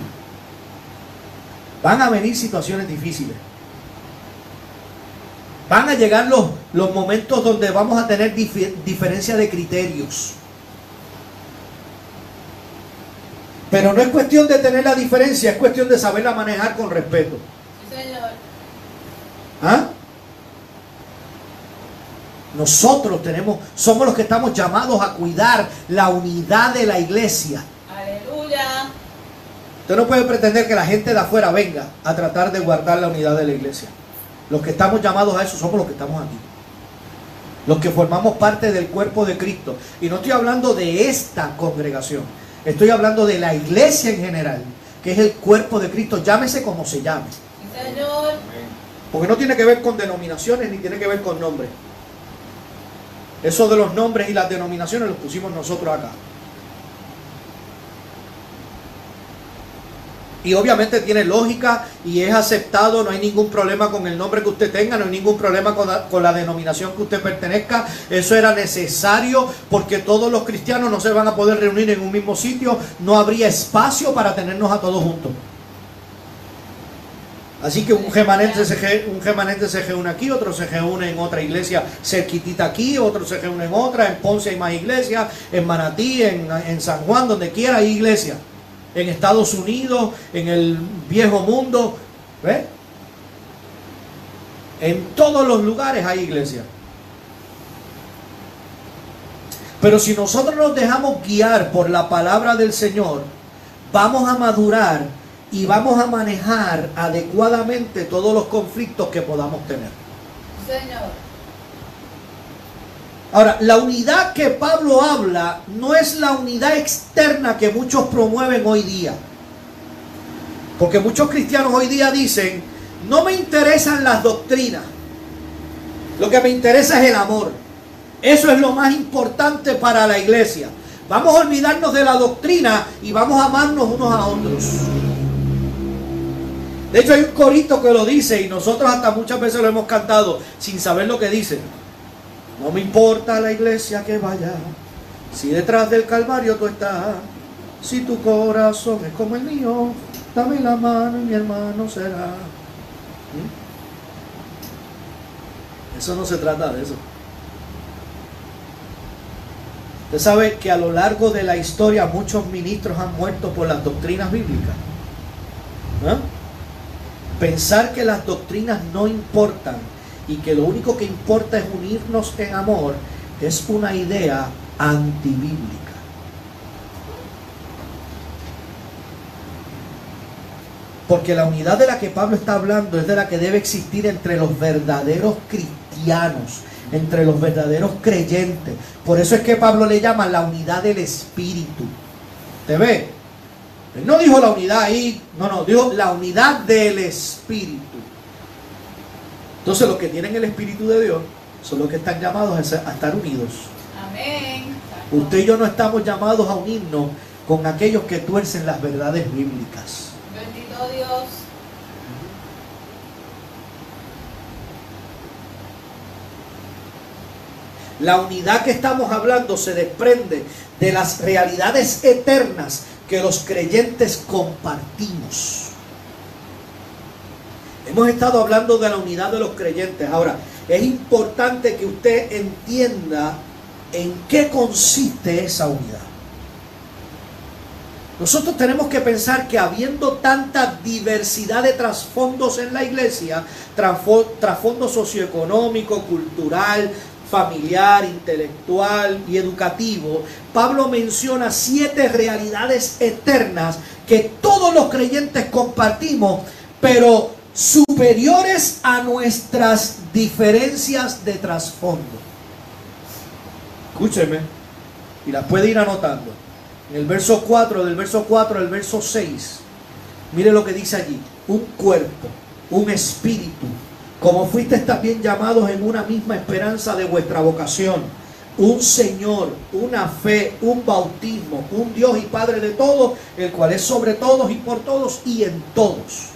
Speaker 1: Van a venir situaciones difíciles. Van a llegar los, los momentos donde vamos a tener diferencia de criterios. Pero no es cuestión de tener la diferencia, es cuestión de saberla manejar con respeto. ¿Ah? Nosotros tenemos, somos los que estamos llamados a cuidar la unidad de la iglesia.
Speaker 2: Aleluya.
Speaker 1: Usted no puede pretender que la gente de afuera venga a tratar de guardar la unidad de la iglesia. Los que estamos llamados a eso somos los que estamos aquí. Los que formamos parte del cuerpo de Cristo. Y no estoy hablando de esta congregación. Estoy hablando de la iglesia en general, que es el cuerpo de Cristo. Llámese como se llame.
Speaker 2: Señor.
Speaker 1: Porque no tiene que ver con denominaciones ni tiene que ver con nombres. Eso de los nombres y las denominaciones los pusimos nosotros acá. Y obviamente tiene lógica y es aceptado, no hay ningún problema con el nombre que usted tenga, no hay ningún problema con la, con la, denominación que usted pertenezca. Eso era necesario porque todos los cristianos no se van a poder reunir en un mismo sitio, no habría espacio para tenernos a todos juntos. Así que un gemanente, se, un se reúne aquí, otro se reúne en otra iglesia cerquitita aquí, otro se reúne en otra, en Ponce hay más iglesias, en Manatí, en, San Juan, donde quiera hay iglesia. En Estados Unidos, en el viejo mundo, ¿ve? En todos los lugares hay iglesia. Pero si nosotros nos dejamos guiar por la palabra del Señor, vamos a madurar y vamos a manejar adecuadamente todos los conflictos que podamos tener.
Speaker 2: Señor.
Speaker 1: Ahora, la unidad que Pablo habla no es la unidad externa que muchos promueven hoy día. Porque muchos cristianos hoy día dicen, no me interesan las doctrinas, lo que me interesa es el amor. Eso es lo más importante para la iglesia. Vamos a olvidarnos de la doctrina y vamos a amarnos unos a otros. De hecho hay un corito que lo dice y nosotros hasta muchas veces lo hemos cantado sin saber lo que dice. No me importa la iglesia que vaya, si detrás del Calvario tú estás, si tu corazón es como el mío, dame la mano y mi hermano será. ¿Mm? Eso no se trata de eso. Usted sabe que a lo largo de la historia muchos ministros han muerto por las doctrinas bíblicas. ¿Ah? Pensar que las doctrinas no importan y que lo único que importa es unirnos en amor es una idea antibíblica. Porque la unidad de la que Pablo está hablando es de la que debe existir entre los verdaderos cristianos, entre los verdaderos creyentes. Por eso es que Pablo le llama la unidad del Espíritu. ¿Te ve? Él no dijo la unidad ahí, no, no, dijo la unidad del Espíritu. Entonces los que tienen el Espíritu de Dios son los que están llamados a estar unidos.
Speaker 2: Amén.
Speaker 1: Usted y yo no estamos llamados a unirnos con aquellos que tuercen las verdades bíblicas.
Speaker 2: Bendito Dios.
Speaker 1: La unidad que estamos hablando se desprende de las realidades eternas que los creyentes compartimos. Hemos estado hablando de la unidad de los creyentes. Ahora, es importante que usted entienda en qué consiste esa unidad. Nosotros tenemos que pensar que habiendo tanta diversidad de trasfondos en la iglesia, trasfo- trasfondo socioeconómico, cultural, familiar, intelectual y educativo, Pablo menciona siete realidades eternas que todos los creyentes compartimos, pero superiores a nuestras diferencias de trasfondo. Escúcheme, y las puede ir anotando. En el verso 4, del verso 4 al verso 6, mire lo que dice allí. Un cuerpo, un espíritu, como fuisteis también llamados en una misma esperanza de vuestra vocación. Un Señor, una fe, un bautismo, un Dios y Padre de todos, el cual es sobre todos y por todos y en todos.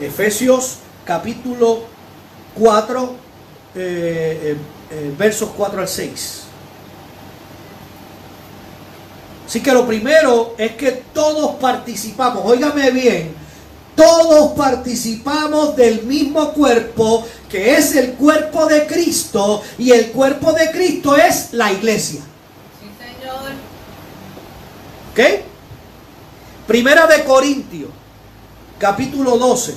Speaker 1: Efesios capítulo 4, eh, eh, eh, versos 4 al 6. Así que lo primero es que todos participamos, óigame bien, todos participamos del mismo cuerpo que es el cuerpo de Cristo y el cuerpo de Cristo es la iglesia.
Speaker 2: Sí, Señor.
Speaker 1: ¿Ok? Primera de Corintios, capítulo 12,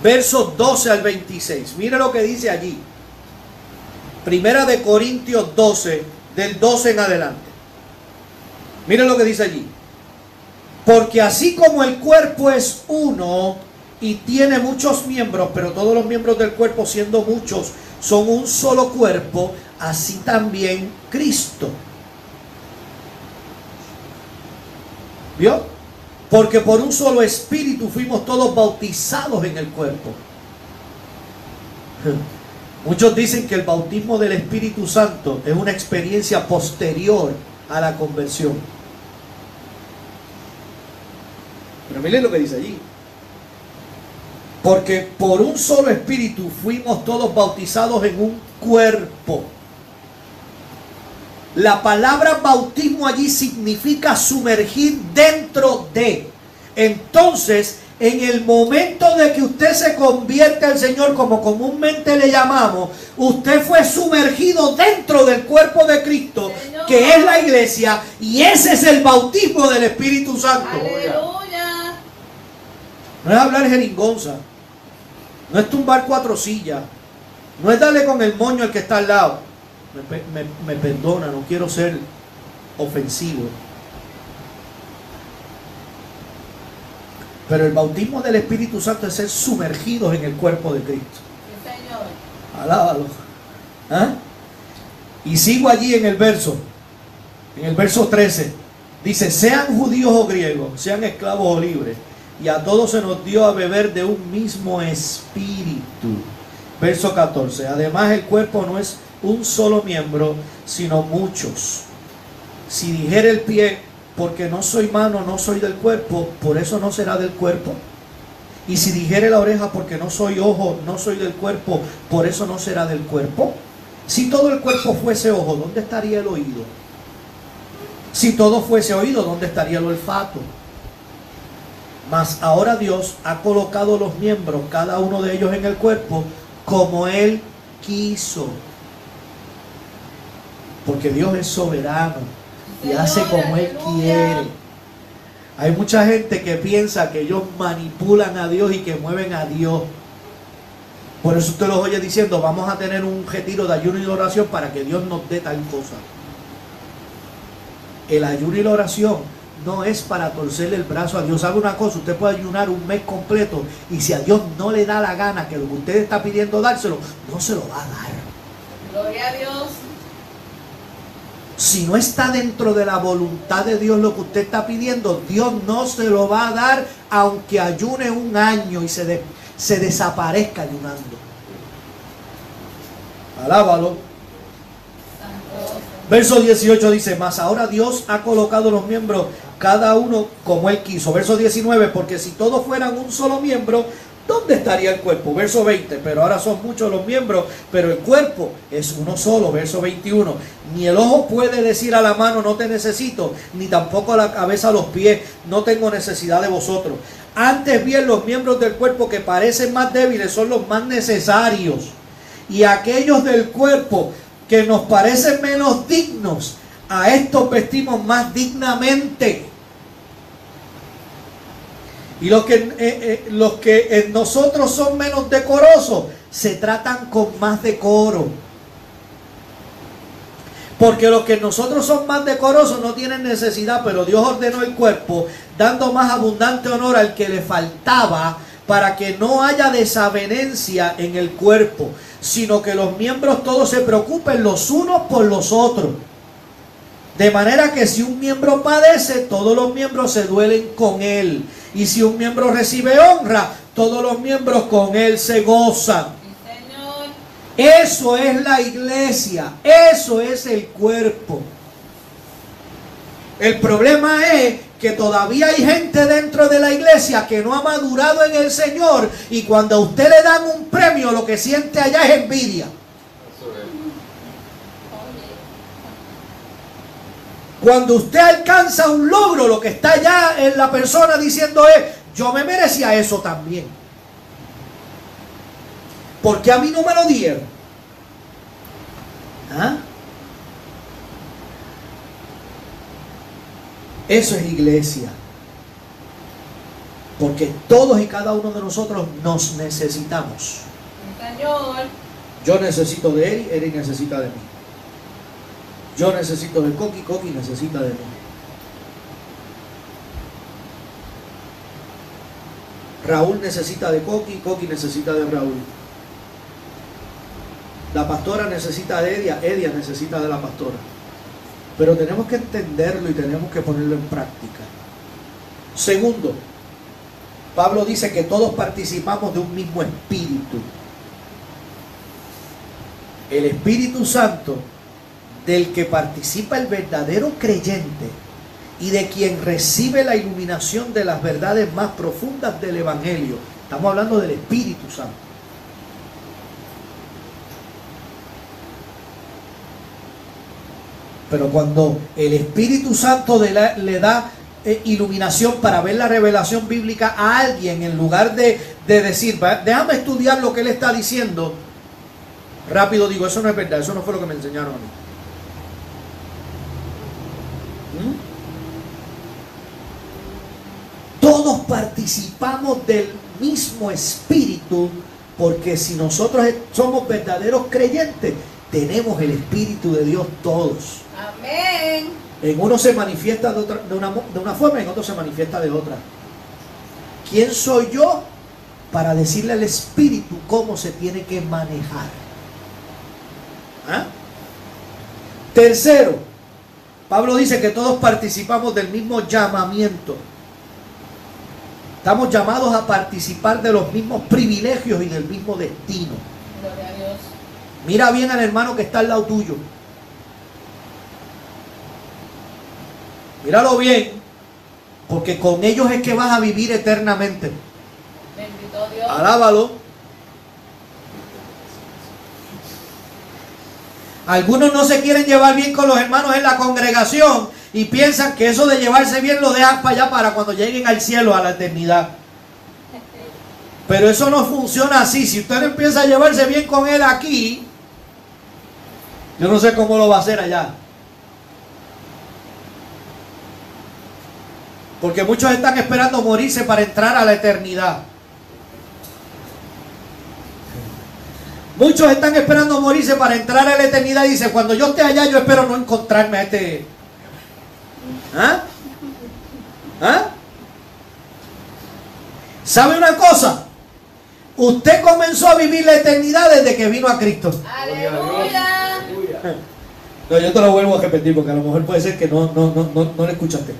Speaker 1: versos 12 al 26. Mire lo que dice allí. Primera de Corintios 12, del 12 en adelante. Mire lo que dice allí. Porque así como el cuerpo es uno y tiene muchos miembros, pero todos los miembros del cuerpo siendo muchos son un solo cuerpo, así también Cristo. ¿Vio? Porque por un solo espíritu fuimos todos bautizados en el cuerpo. Muchos dicen que el bautismo del Espíritu Santo es una experiencia posterior a la conversión. Pero miren lo que dice allí. Porque por un solo espíritu fuimos todos bautizados en un cuerpo. La palabra bautismo allí significa sumergir dentro de. Entonces, en el momento de que usted se convierte al Señor, como comúnmente le llamamos, usted fue sumergido dentro del cuerpo de Cristo, que es la iglesia, y ese es el bautismo del Espíritu Santo.
Speaker 2: Aleluya.
Speaker 1: No es hablar jeringonza. No es tumbar cuatro sillas. No es darle con el moño al que está al lado. Me, pe- me- me perdona, no quiero ser ofensivo. Pero el bautismo del Espíritu Santo es ser sumergidos en el cuerpo de Cristo.
Speaker 2: Señor.
Speaker 1: Alábalo. ¿Ah? Y sigo allí en el verso, en el verso 13. Dice, sean judíos o griegos, sean esclavos o libres, y a todos se nos dio a beber de un mismo espíritu. Verso 14. Además el cuerpo no es un solo miembro, sino muchos. Si dijera el pie, porque no soy mano, no soy del cuerpo, por eso no será del cuerpo. Y si dijere la oreja, porque no soy ojo, no soy del cuerpo, por eso no será del cuerpo. Si todo el cuerpo fuese ojo, ¿dónde estaría el oído? Si todo fuese oído, ¿dónde estaría el olfato? Mas ahora Dios ha colocado los miembros, cada uno de ellos en el cuerpo, como Él quiso. Porque Dios es soberano y hace como Él quiere. Hay mucha gente que piensa que ellos manipulan a Dios y que mueven a Dios. Por eso usted los oye diciendo, vamos a tener un retiro de ayuno y de oración para que Dios nos dé tal cosa. El ayuno y la oración no es para torcerle el brazo a Dios. Haga una cosa, usted puede ayunar un mes completo y si a Dios no le da la gana que lo que usted está pidiendo dárselo, no se lo va a dar.
Speaker 2: Gloria a Dios.
Speaker 1: Si no está dentro de la voluntad de Dios lo que usted está pidiendo, Dios no se lo va a dar aunque ayune un año y se, se desaparezca ayunando. Alábalo. Verso 18 dice, mas ahora Dios ha colocado los miembros cada uno como él quiso. Verso 19, porque si todos fueran un solo miembro, ¿dónde estaría el cuerpo? Verso 20, pero ahora son muchos los miembros, pero el cuerpo es uno solo. Verso 21, ni el ojo puede decir a la mano, no te necesito, ni tampoco a la cabeza a los pies, no tengo necesidad de vosotros. Antes bien los miembros del cuerpo que parecen más débiles son los más necesarios. Y aquellos del cuerpo que nos parecen menos dignos, a estos vestimos más dignamente. Y los que, eh, eh, los que en nosotros son menos decorosos, se tratan con más decoro. Porque los que en nosotros son más decorosos no tienen necesidad, pero Dios ordenó el cuerpo, dando más abundante honor al que le faltaba, para que no haya desavenencia en el cuerpo, sino que los miembros todos se preocupen los unos por los otros. De manera que si un miembro padece, todos los miembros se duelen con él. Y si un miembro recibe honra, todos los miembros con él se gozan. Eso es la iglesia, eso es el cuerpo. El problema es que todavía hay gente dentro de la iglesia que no ha madurado en el Señor y cuando a usted le dan un premio lo que siente allá es envidia. Cuando usted alcanza un logro, lo que está allá en la persona diciendo es, yo me merecía eso también. Porque a mí no me lo dieron. ¿Ah? Eso es iglesia. Porque todos y cada uno de nosotros nos necesitamos. Yo necesito de él, él necesita de mí. Yo necesito de Coqui, Coqui necesita de mí. Raúl necesita de Coqui, Coqui necesita de Raúl. La pastora necesita de Edia, Edia necesita de la pastora. Pero tenemos que entenderlo y tenemos que ponerlo en práctica. Segundo, Pablo dice que todos participamos de un mismo espíritu. El Espíritu Santo del que participa el verdadero creyente y de quien recibe la iluminación de las verdades más profundas del Evangelio. Estamos hablando del Espíritu Santo. Pero cuando el Espíritu Santo le da eh, iluminación para ver la revelación bíblica a alguien, en lugar de, de decir, déjame estudiar lo que él está diciendo, rápido digo, eso no es verdad, eso no fue lo que me enseñaron a mí. ¿Mm? Todos participamos del mismo espíritu, porque si nosotros somos verdaderos creyentes, tenemos el espíritu de Dios todos.
Speaker 2: Amén.
Speaker 1: En uno se manifiesta de, una, de una forma y en otro se manifiesta de otra. ¿Quién soy yo para decirle al espíritu cómo se tiene que manejar? ¿Ah? Tercero, Pablo dice que todos participamos del mismo llamamiento. Estamos llamados a participar de los mismos privilegios y del mismo destino.
Speaker 2: Gloria a Dios.
Speaker 1: Mira bien al hermano que está al lado tuyo. Míralo bien, porque con ellos es que vas a vivir eternamente.
Speaker 2: Bendito Dios.
Speaker 1: Alábalo. Algunos no se quieren llevar bien con los hermanos en la congregación y piensan que eso de llevarse bien lo dejan para allá para cuando lleguen al cielo, a la eternidad. Pero eso no funciona así. Si usted empieza a llevarse bien con él aquí, yo no sé cómo lo va a hacer allá. Porque muchos están esperando morirse para entrar a la eternidad. Muchos están esperando morirse para entrar a la eternidad y dice, cuando yo esté allá yo espero no encontrarme a este... ¿Ah? ¿Ah? ¿Sabe una cosa? Usted comenzó a vivir la eternidad desde que vino a Cristo.
Speaker 2: Aleluya.
Speaker 1: No, yo te lo vuelvo a repetir porque a lo mejor puede ser que no, no, no, no, no lo escuchaste.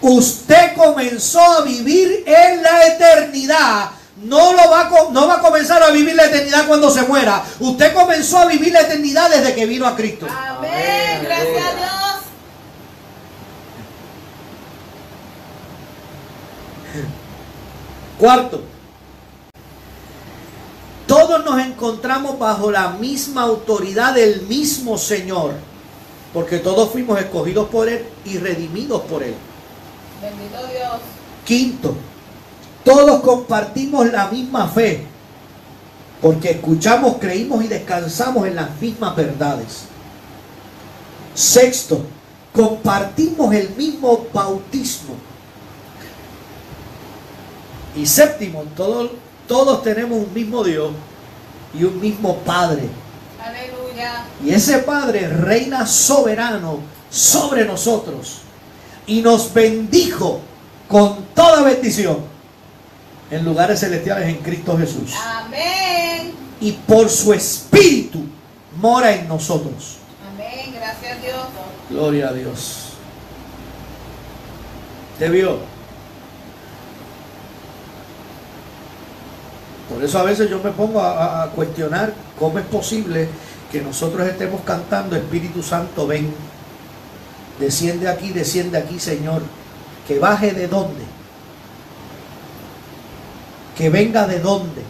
Speaker 1: Usted comenzó a vivir en la eternidad. No, lo va a, no va a comenzar a vivir la eternidad cuando se muera. Usted comenzó a vivir la eternidad desde que vino a Cristo.
Speaker 2: Amén. Gracias a Dios.
Speaker 1: Cuarto, todos nos encontramos bajo la misma autoridad del mismo Señor, porque todos fuimos escogidos por Él y redimidos por Él.
Speaker 2: Bendito Dios.
Speaker 1: Quinto, todos compartimos la misma fe, porque escuchamos, creímos y descansamos en las mismas verdades. Sexto, compartimos el mismo bautismo. Y séptimo, todos, todos tenemos un mismo Dios y un mismo Padre.
Speaker 2: Aleluya.
Speaker 1: Y ese Padre reina soberano sobre nosotros y nos bendijo con toda bendición en lugares celestiales en Cristo Jesús.
Speaker 2: Amén.
Speaker 1: Y por su Espíritu mora en nosotros.
Speaker 2: Amén. Gracias a Dios.
Speaker 1: Gloria a Dios. ¿Te vio? Por eso a veces yo me pongo a, a- a cuestionar cómo es posible que nosotros estemos cantando Espíritu Santo, ven. Desciende aquí, desciende aquí, Señor. Que baje de dónde. Que venga de dónde.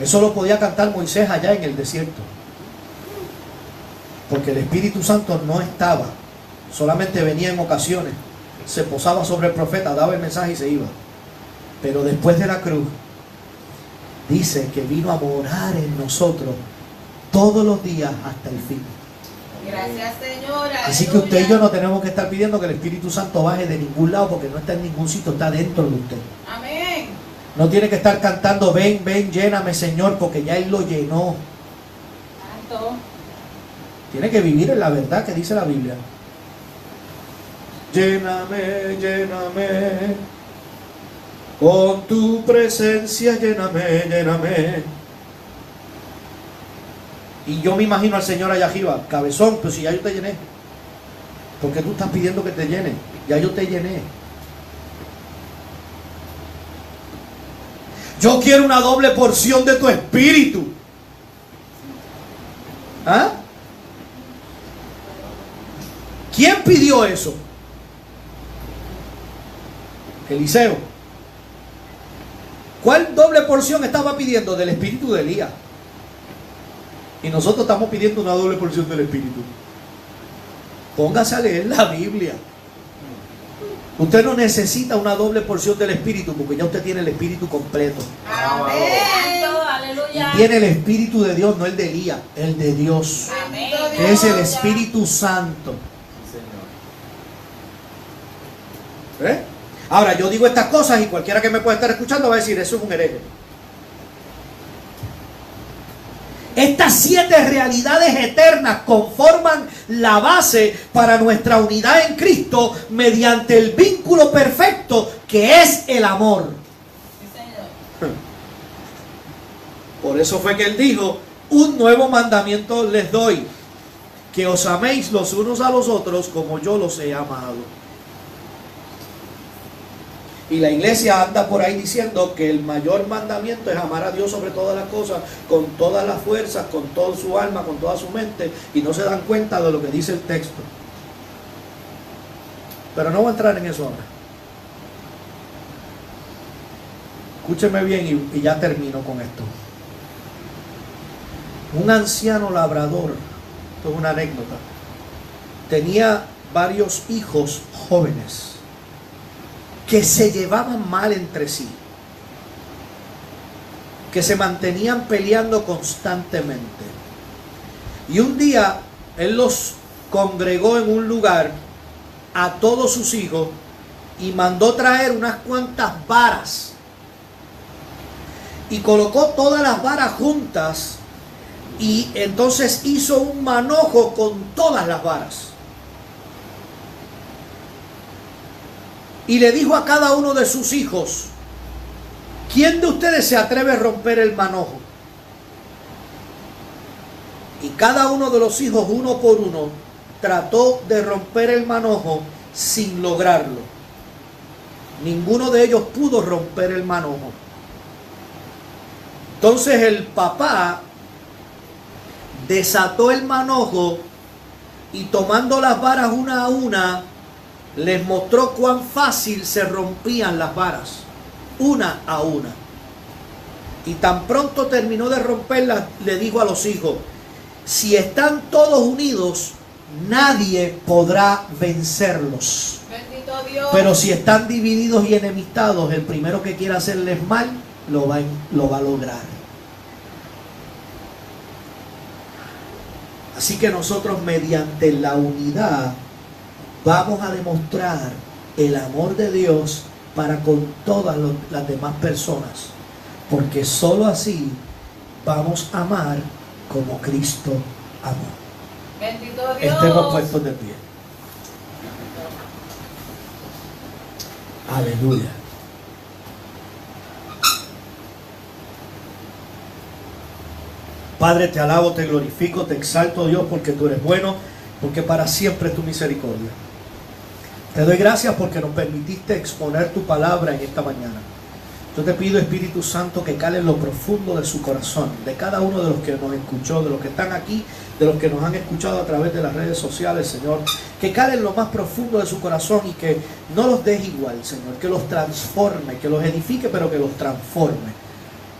Speaker 1: Eso lo podía cantar Moisés allá en el desierto. Porque el Espíritu Santo no estaba. Solamente venía en ocasiones. Se posaba sobre el profeta, daba el mensaje y se iba. Pero después de la cruz, dice que vino a morar en nosotros todos los días hasta el fin.
Speaker 2: Gracias, Señor.
Speaker 1: Así que usted y yo no tenemos que estar pidiendo que el Espíritu Santo baje de ningún lado porque no está en ningún sitio, está dentro de usted.
Speaker 2: Amén.
Speaker 1: No tiene que estar cantando, ven, ven, lléname Señor, porque ya Él lo llenó.
Speaker 2: Santo.
Speaker 1: Tiene que vivir en la verdad que dice la Biblia. Lléname, lléname. Con tu presencia, lléname, lléname. Y yo me imagino al Señor allá arriba, cabezón, pues si ya yo te llené. ¿Por qué tú estás pidiendo que te llene? Ya yo te llené. Yo quiero una doble porción de tu espíritu. ¿Ah? ¿Quién pidió eso? Eliseo. ¿Cuál doble porción estaba pidiendo? Del espíritu de Elías. Y nosotros estamos pidiendo una doble porción del espíritu. Póngase a leer la Biblia. Usted no necesita una doble porción del espíritu porque ya usted tiene el espíritu completo.
Speaker 2: Amén.
Speaker 1: Y tiene el espíritu de Dios, no el de Elías, el de Dios.
Speaker 3: Amén.
Speaker 1: Que es el Espíritu Santo. ¿Eh? Ahora, yo digo estas cosas y cualquiera que me pueda estar escuchando va a decir, eso es un hereje. Estas siete realidades eternas conforman la base para nuestra unidad en Cristo mediante el vínculo perfecto que es el amor. Por eso fue que él dijo, un nuevo mandamiento les doy, que os améis los unos a los otros como yo los he amado. Y la iglesia anda por ahí diciendo que el mayor mandamiento es amar a Dios sobre todas las cosas, con todas las fuerzas, con toda su alma, con toda su mente, y no se dan cuenta de lo que dice el texto. Pero no voy a entrar en eso ahora. Escúcheme bien y, y ya termino con esto. Un anciano labrador, esto es una anécdota, tenía varios hijos jóvenes que se llevaban mal entre sí, que se mantenían peleando constantemente. Y un día él los congregó en un lugar a todos sus hijos y mandó traer unas cuantas varas. Y colocó todas las varas juntas y entonces hizo un manojo con todas las varas. Y le dijo a cada uno de sus hijos, ¿quién de ustedes se atreve a romper el manojo? Y cada uno de los hijos, uno por uno, trató de romper el manojo sin lograrlo. Ninguno de ellos pudo romper el manojo. Entonces el papá desató el manojo y tomando las varas una a una, les mostró cuán fácil se rompían las varas, una a una. Y tan pronto terminó de romperlas, le dijo a los hijos, si están todos unidos, nadie podrá vencerlos.
Speaker 2: Bendito Dios.
Speaker 1: Pero si están divididos y enemistados, el primero que quiera hacerles mal, lo va, lo va a lograr. Así que nosotros mediante la unidad vamos a demostrar el amor de Dios para con todas las demás personas. Porque sólo así vamos a amar como Cristo amó.
Speaker 2: Bendito Dios.
Speaker 1: Estemos puestos de pie. Aleluya. Padre, te alabo, te glorifico, te exalto, Dios, porque tú eres bueno, porque para siempre es tu misericordia. Te doy gracias porque nos permitiste exponer tu palabra en esta mañana. Yo te pido, Espíritu Santo, que cale en lo profundo de su corazón, de cada uno de los que nos escuchó, de los que están aquí, de los que nos han escuchado a través de las redes sociales, Señor. Que cale en lo más profundo de su corazón y que no los deje igual, Señor. Que los transforme, que los edifique, pero que los transforme.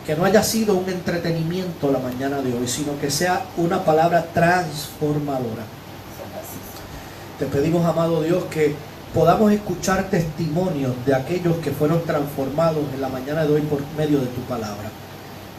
Speaker 1: Que no haya sido un entretenimiento la mañana de hoy, sino que sea una palabra transformadora. Te pedimos, amado Dios, que podamos escuchar testimonios de aquellos que fueron transformados en la mañana de hoy por medio de tu palabra.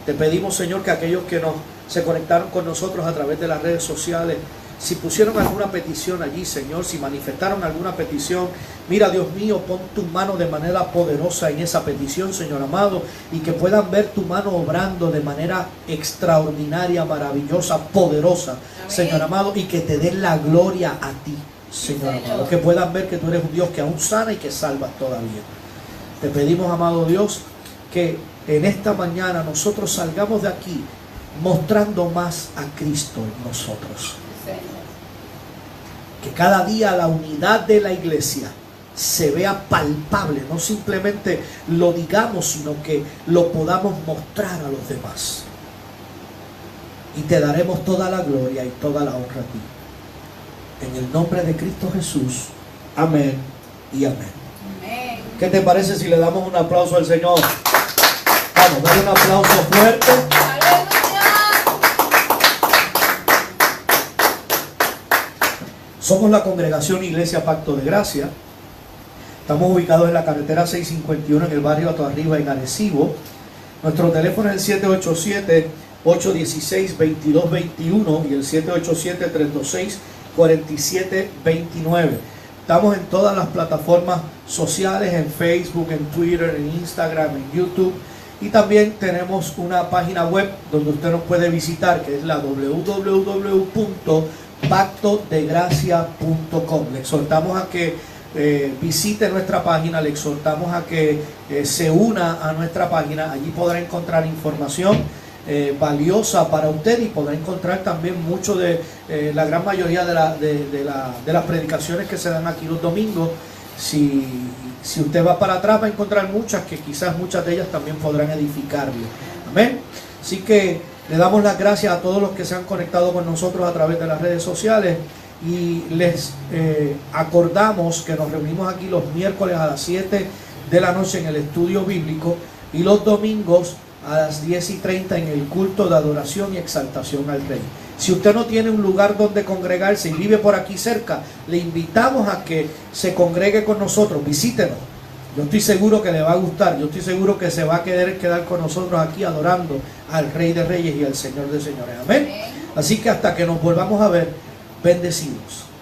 Speaker 1: Te pedimos, Señor, que aquellos que nos se conectaron con nosotros a través de las redes sociales, si pusieron alguna petición allí, Señor, si manifestaron alguna petición, mira, Dios mío, pon tu mano de manera poderosa en esa petición, Señor amado, y que puedan ver tu mano obrando de manera extraordinaria, maravillosa, poderosa, Señor amado, y que te den la gloria a ti. Señor amado. Que puedan ver que tú eres un Dios que aún sana y que salvas todavía. Te pedimos, amado Dios, que en esta mañana nosotros salgamos de aquí mostrando más a Cristo en nosotros. Que cada día la unidad de la iglesia se vea palpable, no simplemente lo digamos, sino que lo podamos mostrar a los demás. Y te daremos toda la gloria y toda la honra a ti. En el nombre de Cristo Jesús. Amén y amén.
Speaker 2: Amén.
Speaker 1: ¿Qué te parece si le damos un aplauso al Señor? Vamos, dale un aplauso fuerte. Somos la congregación Iglesia Pacto de Gracia. Estamos ubicados en la carretera 651 en el barrio Ato Arriba en Arecibo. Nuestro teléfono es el 787-816-2221 y el 787-326-4729. Estamos en todas las plataformas sociales, en Facebook, en Twitter, en Instagram, en YouTube. Y también tenemos una página web donde usted nos puede visitar, que es la www.pactodegracia.com. Le exhortamos a que eh, visite nuestra página, le exhortamos a que eh, se una a nuestra página. Allí podrá encontrar información eh, valiosa para usted y podrá encontrar también mucho de eh, la gran mayoría de, la- de- la- de las predicaciones que se dan aquí los domingos. Si Si usted va para atrás va a encontrar muchas que quizás muchas de ellas también podrán edificarle. Amén. Así que le damos las gracias a todos los que se han conectado con nosotros a través de las redes sociales y les eh, acordamos que nos reunimos aquí los miércoles a las 7 de la noche en el estudio bíblico y los domingos a las 10 y 30 en el culto de adoración y exaltación al Rey. Si usted no tiene un lugar donde congregarse y vive por aquí cerca, le invitamos a que se congregue con nosotros, visítenos. Yo estoy seguro que le va a gustar, yo estoy seguro que se va a querer quedar con nosotros aquí adorando al Rey de Reyes y al Señor de Señores. Amén.
Speaker 2: Amén.
Speaker 1: Así que hasta que nos volvamos a ver, bendecidos.